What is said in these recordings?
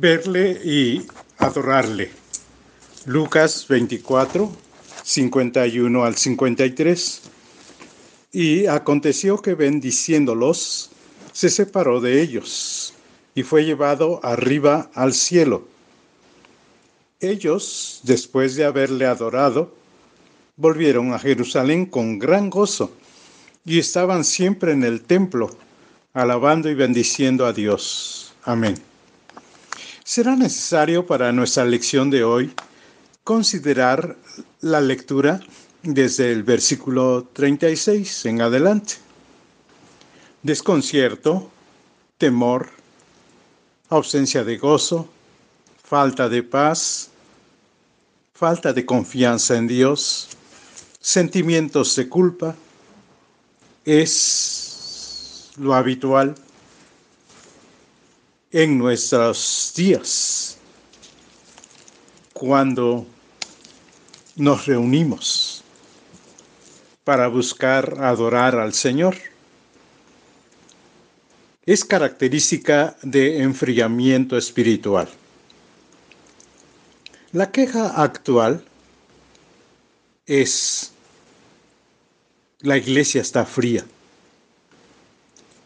verle y adorarle. Lucas 24, 51 al 53. Y aconteció que bendiciéndolos, se separó de ellos y fue llevado arriba al cielo. Ellos, después de haberle adorado, volvieron a Jerusalén con gran gozo y estaban siempre en el templo, alabando y bendiciendo a Dios. Amén. Será necesario para nuestra lección de hoy considerar la lectura desde el versículo 36 en adelante. Desconcierto, temor, ausencia de gozo, falta de paz, falta de confianza en Dios, sentimientos de culpa, es lo habitual en nuestros días cuando nos reunimos para buscar adorar al Señor. Es característica de enfriamiento espiritual. La queja actual es la iglesia está fría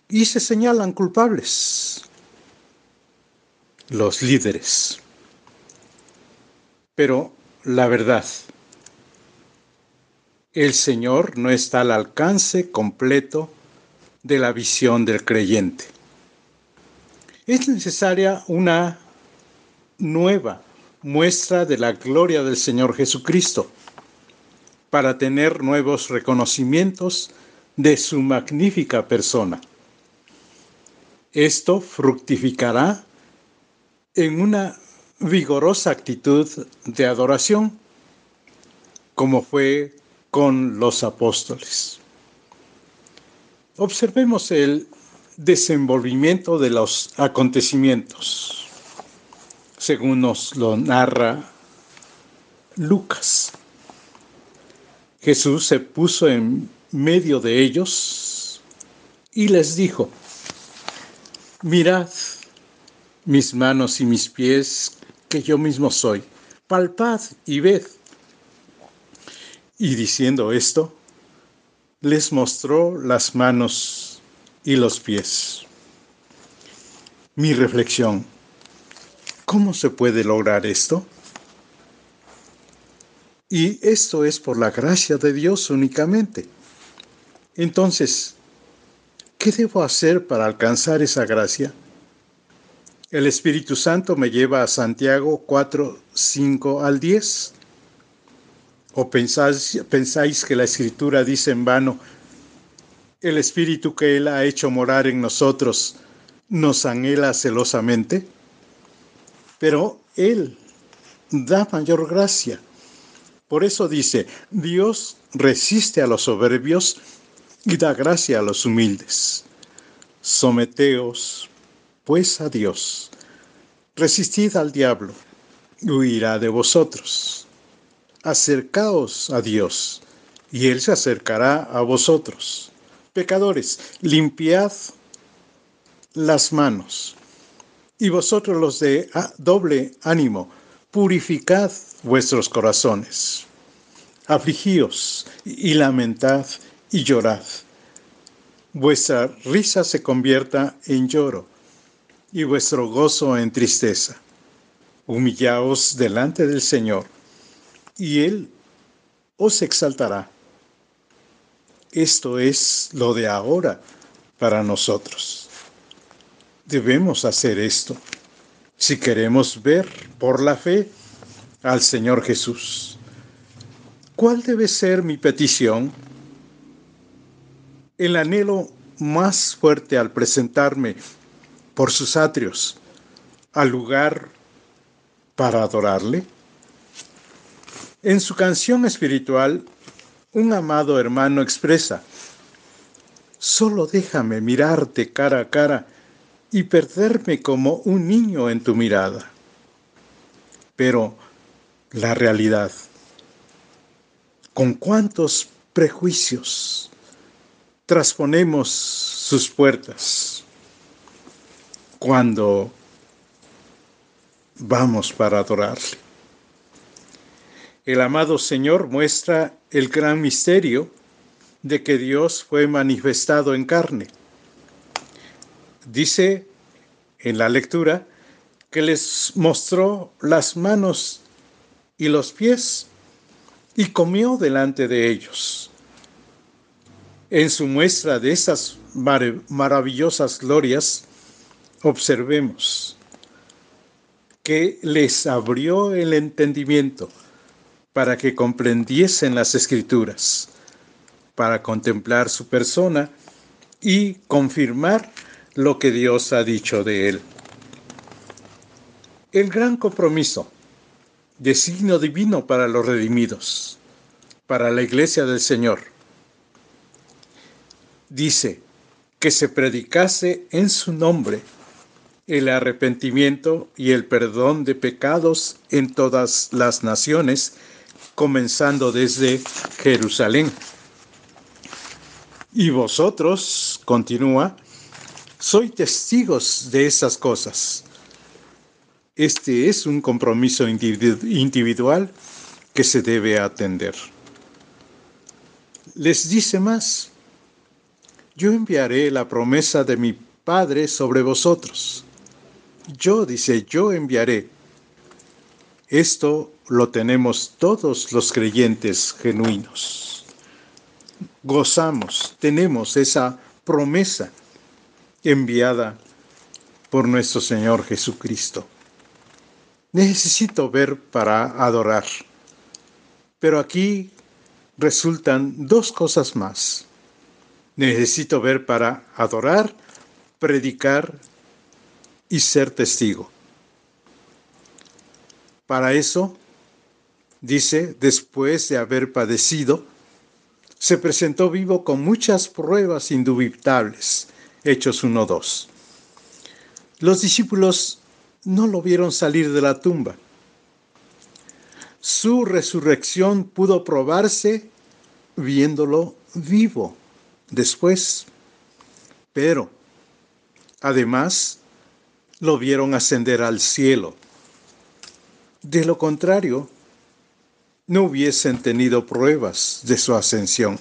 y se señalan culpables los líderes. Pero la verdad, el Señor no está al alcance completo de la visión del creyente. Es necesaria una nueva muestra de la gloria del Señor Jesucristo para tener nuevos reconocimientos de su magnífica persona. Esto fructificará en una vigorosa actitud de adoración, como fue con los apóstoles. Observemos el desenvolvimiento de los acontecimientos, según nos lo narra Lucas. Jesús se puso en medio de ellos y les dijo, mirad mis manos y mis pies, que yo mismo soy, palpad y ved. Y diciendo esto, les mostró las manos y los pies. Mi reflexión, ¿cómo se puede lograr esto? Y esto es por la gracia de Dios únicamente. Entonces, ¿qué debo hacer para alcanzar esa gracia? El Espíritu Santo me lleva a Santiago 4, 5 al 10. ¿O pensáis, pensáis que la Escritura dice en vano, el Espíritu que Él ha hecho morar en nosotros nos anhela celosamente? Pero Él da mayor gracia. Por eso dice, Dios resiste a los soberbios y da gracia a los humildes. Someteos, pues a Dios. Resistid al diablo, huirá de vosotros. Acercaos a Dios, y Él se acercará a vosotros. Pecadores, limpiad las manos. Y vosotros los de doble ánimo, purificad vuestros corazones. Afligíos y lamentad y llorad. Vuestra risa se convierta en lloro y vuestro gozo en tristeza. Humillaos delante del Señor, y Él os exaltará. Esto es lo de ahora para nosotros. Debemos hacer esto si queremos ver por la fe al Señor Jesús. ¿Cuál debe ser mi petición? El anhelo más fuerte al presentarme por sus atrios al lugar para adorarle? En su canción espiritual, un amado hermano expresa, solo déjame mirarte cara a cara y perderme como un niño en tu mirada. Pero la realidad, con cuántos prejuicios trasponemos sus puertas cuando vamos para adorarle. El amado Señor muestra el gran misterio de que Dios fue manifestado en carne. Dice en la lectura que les mostró las manos y los pies y comió delante de ellos. En su muestra de esas maravillosas glorias, observemos que les abrió el entendimiento para que comprendiesen las escrituras, para contemplar su persona y confirmar lo que Dios ha dicho de él. El gran compromiso de signo divino para los redimidos, para la iglesia del Señor. Dice que se predicase en su nombre el arrepentimiento y el perdón de pecados en todas las naciones, comenzando desde Jerusalén. Y vosotros, continúa, sois testigos de esas cosas. Este es un compromiso individual que se debe atender. Les dice más, yo enviaré la promesa de mi Padre sobre vosotros. Yo, dice, yo enviaré. Esto lo tenemos todos los creyentes genuinos. Gozamos, tenemos esa promesa enviada por nuestro Señor Jesucristo. Necesito ver para adorar. Pero aquí resultan dos cosas más. Necesito ver para adorar, predicar y ser testigo. Para eso, dice, después de haber padecido, se presentó vivo con muchas pruebas indubitables. Hechos 1.2. Los discípulos no lo vieron salir de la tumba. Su resurrección pudo probarse viéndolo vivo después, pero además lo vieron ascender al cielo. De lo contrario, no hubiesen tenido pruebas de su ascensión.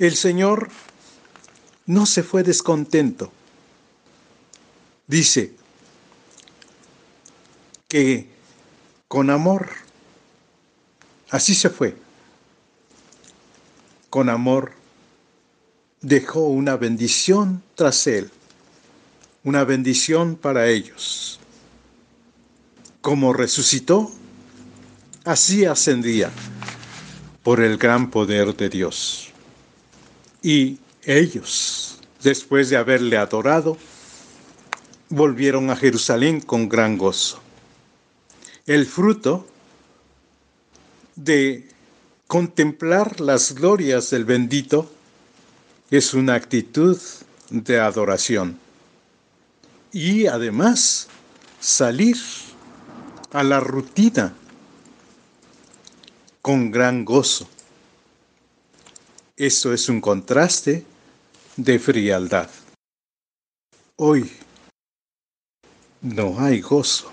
El Señor no se fue descontento. Dice que con amor, así se fue, con amor dejó una bendición tras él una bendición para ellos. Como resucitó, así ascendía por el gran poder de Dios. Y ellos, después de haberle adorado, volvieron a Jerusalén con gran gozo. El fruto de contemplar las glorias del bendito es una actitud de adoración y además salir a la rutina con gran gozo. Eso es un contraste de frialdad. Hoy no hay gozo.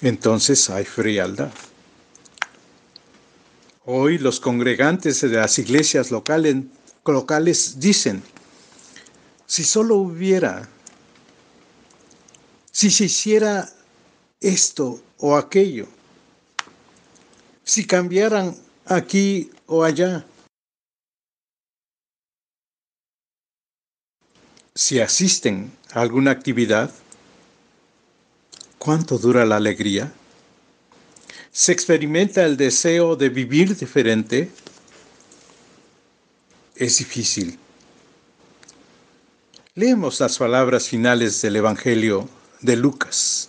Entonces hay frialdad. Hoy los congregantes de las iglesias locales, locales dicen, si solo hubiera si se hiciera esto o aquello, si cambiaran aquí o allá, si asisten a alguna actividad, ¿cuánto dura la alegría? ¿Se experimenta el deseo de vivir diferente? Es difícil. Leemos las palabras finales del Evangelio de Lucas.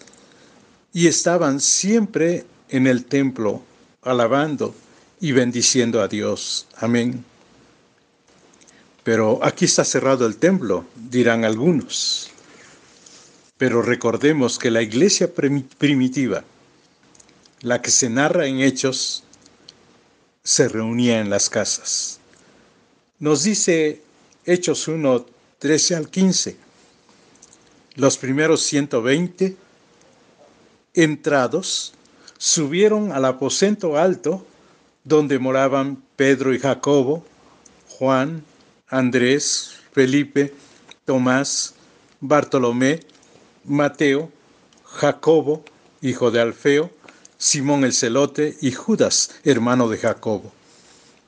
Y estaban siempre en el templo alabando y bendiciendo a Dios. Amén. Pero aquí está cerrado el templo, dirán algunos. Pero recordemos que la iglesia primitiva, la que se narra en Hechos, se reunía en las casas. Nos dice Hechos 1, 13 al 15. Los primeros 120 entrados, subieron al aposento alto donde moraban Pedro y Jacobo, Juan, Andrés, Felipe, Tomás, Bartolomé, Mateo, Jacobo, hijo de Alfeo, Simón el celote y Judas, hermano de Jacobo.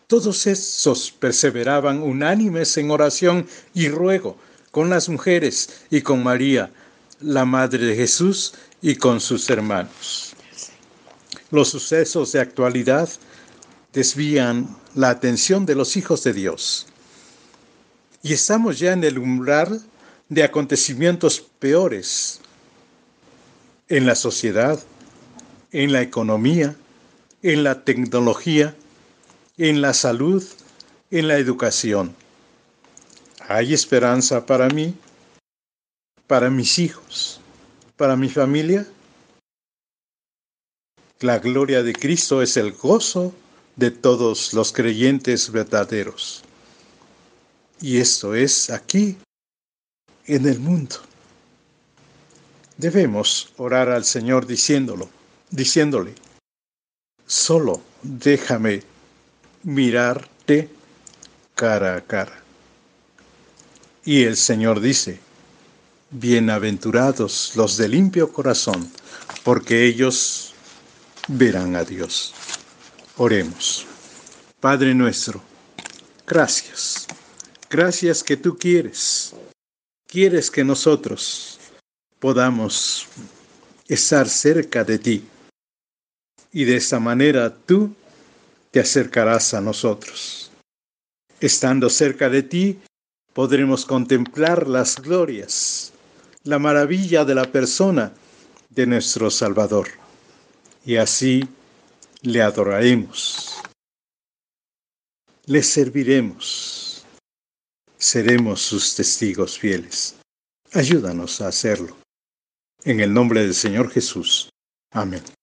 Todos esos perseveraban unánimes en oración y ruego con las mujeres y con María, la Madre de Jesús, y con sus hermanos. Los sucesos de actualidad desvían la atención de los hijos de Dios. Y estamos ya en el umbral de acontecimientos peores en la sociedad, en la economía, en la tecnología, en la salud, en la educación. ¿Hay esperanza para mí, para mis hijos, para mi familia? La gloria de Cristo es el gozo de todos los creyentes verdaderos. Y esto es aquí, en el mundo. Debemos orar al Señor diciéndolo, diciéndole, solo déjame mirarte cara a cara. Y el Señor dice, bienaventurados los de limpio corazón, porque ellos verán a Dios. Oremos. Padre nuestro, gracias. Gracias que tú quieres. Quieres que nosotros podamos estar cerca de ti. Y de esta manera tú te acercarás a nosotros. Estando cerca de ti, podremos contemplar las glorias, la maravilla de la persona de nuestro Salvador. Y así le adoraremos, le serviremos, seremos sus testigos fieles. Ayúdanos a hacerlo. En el nombre del Señor Jesús. Amén.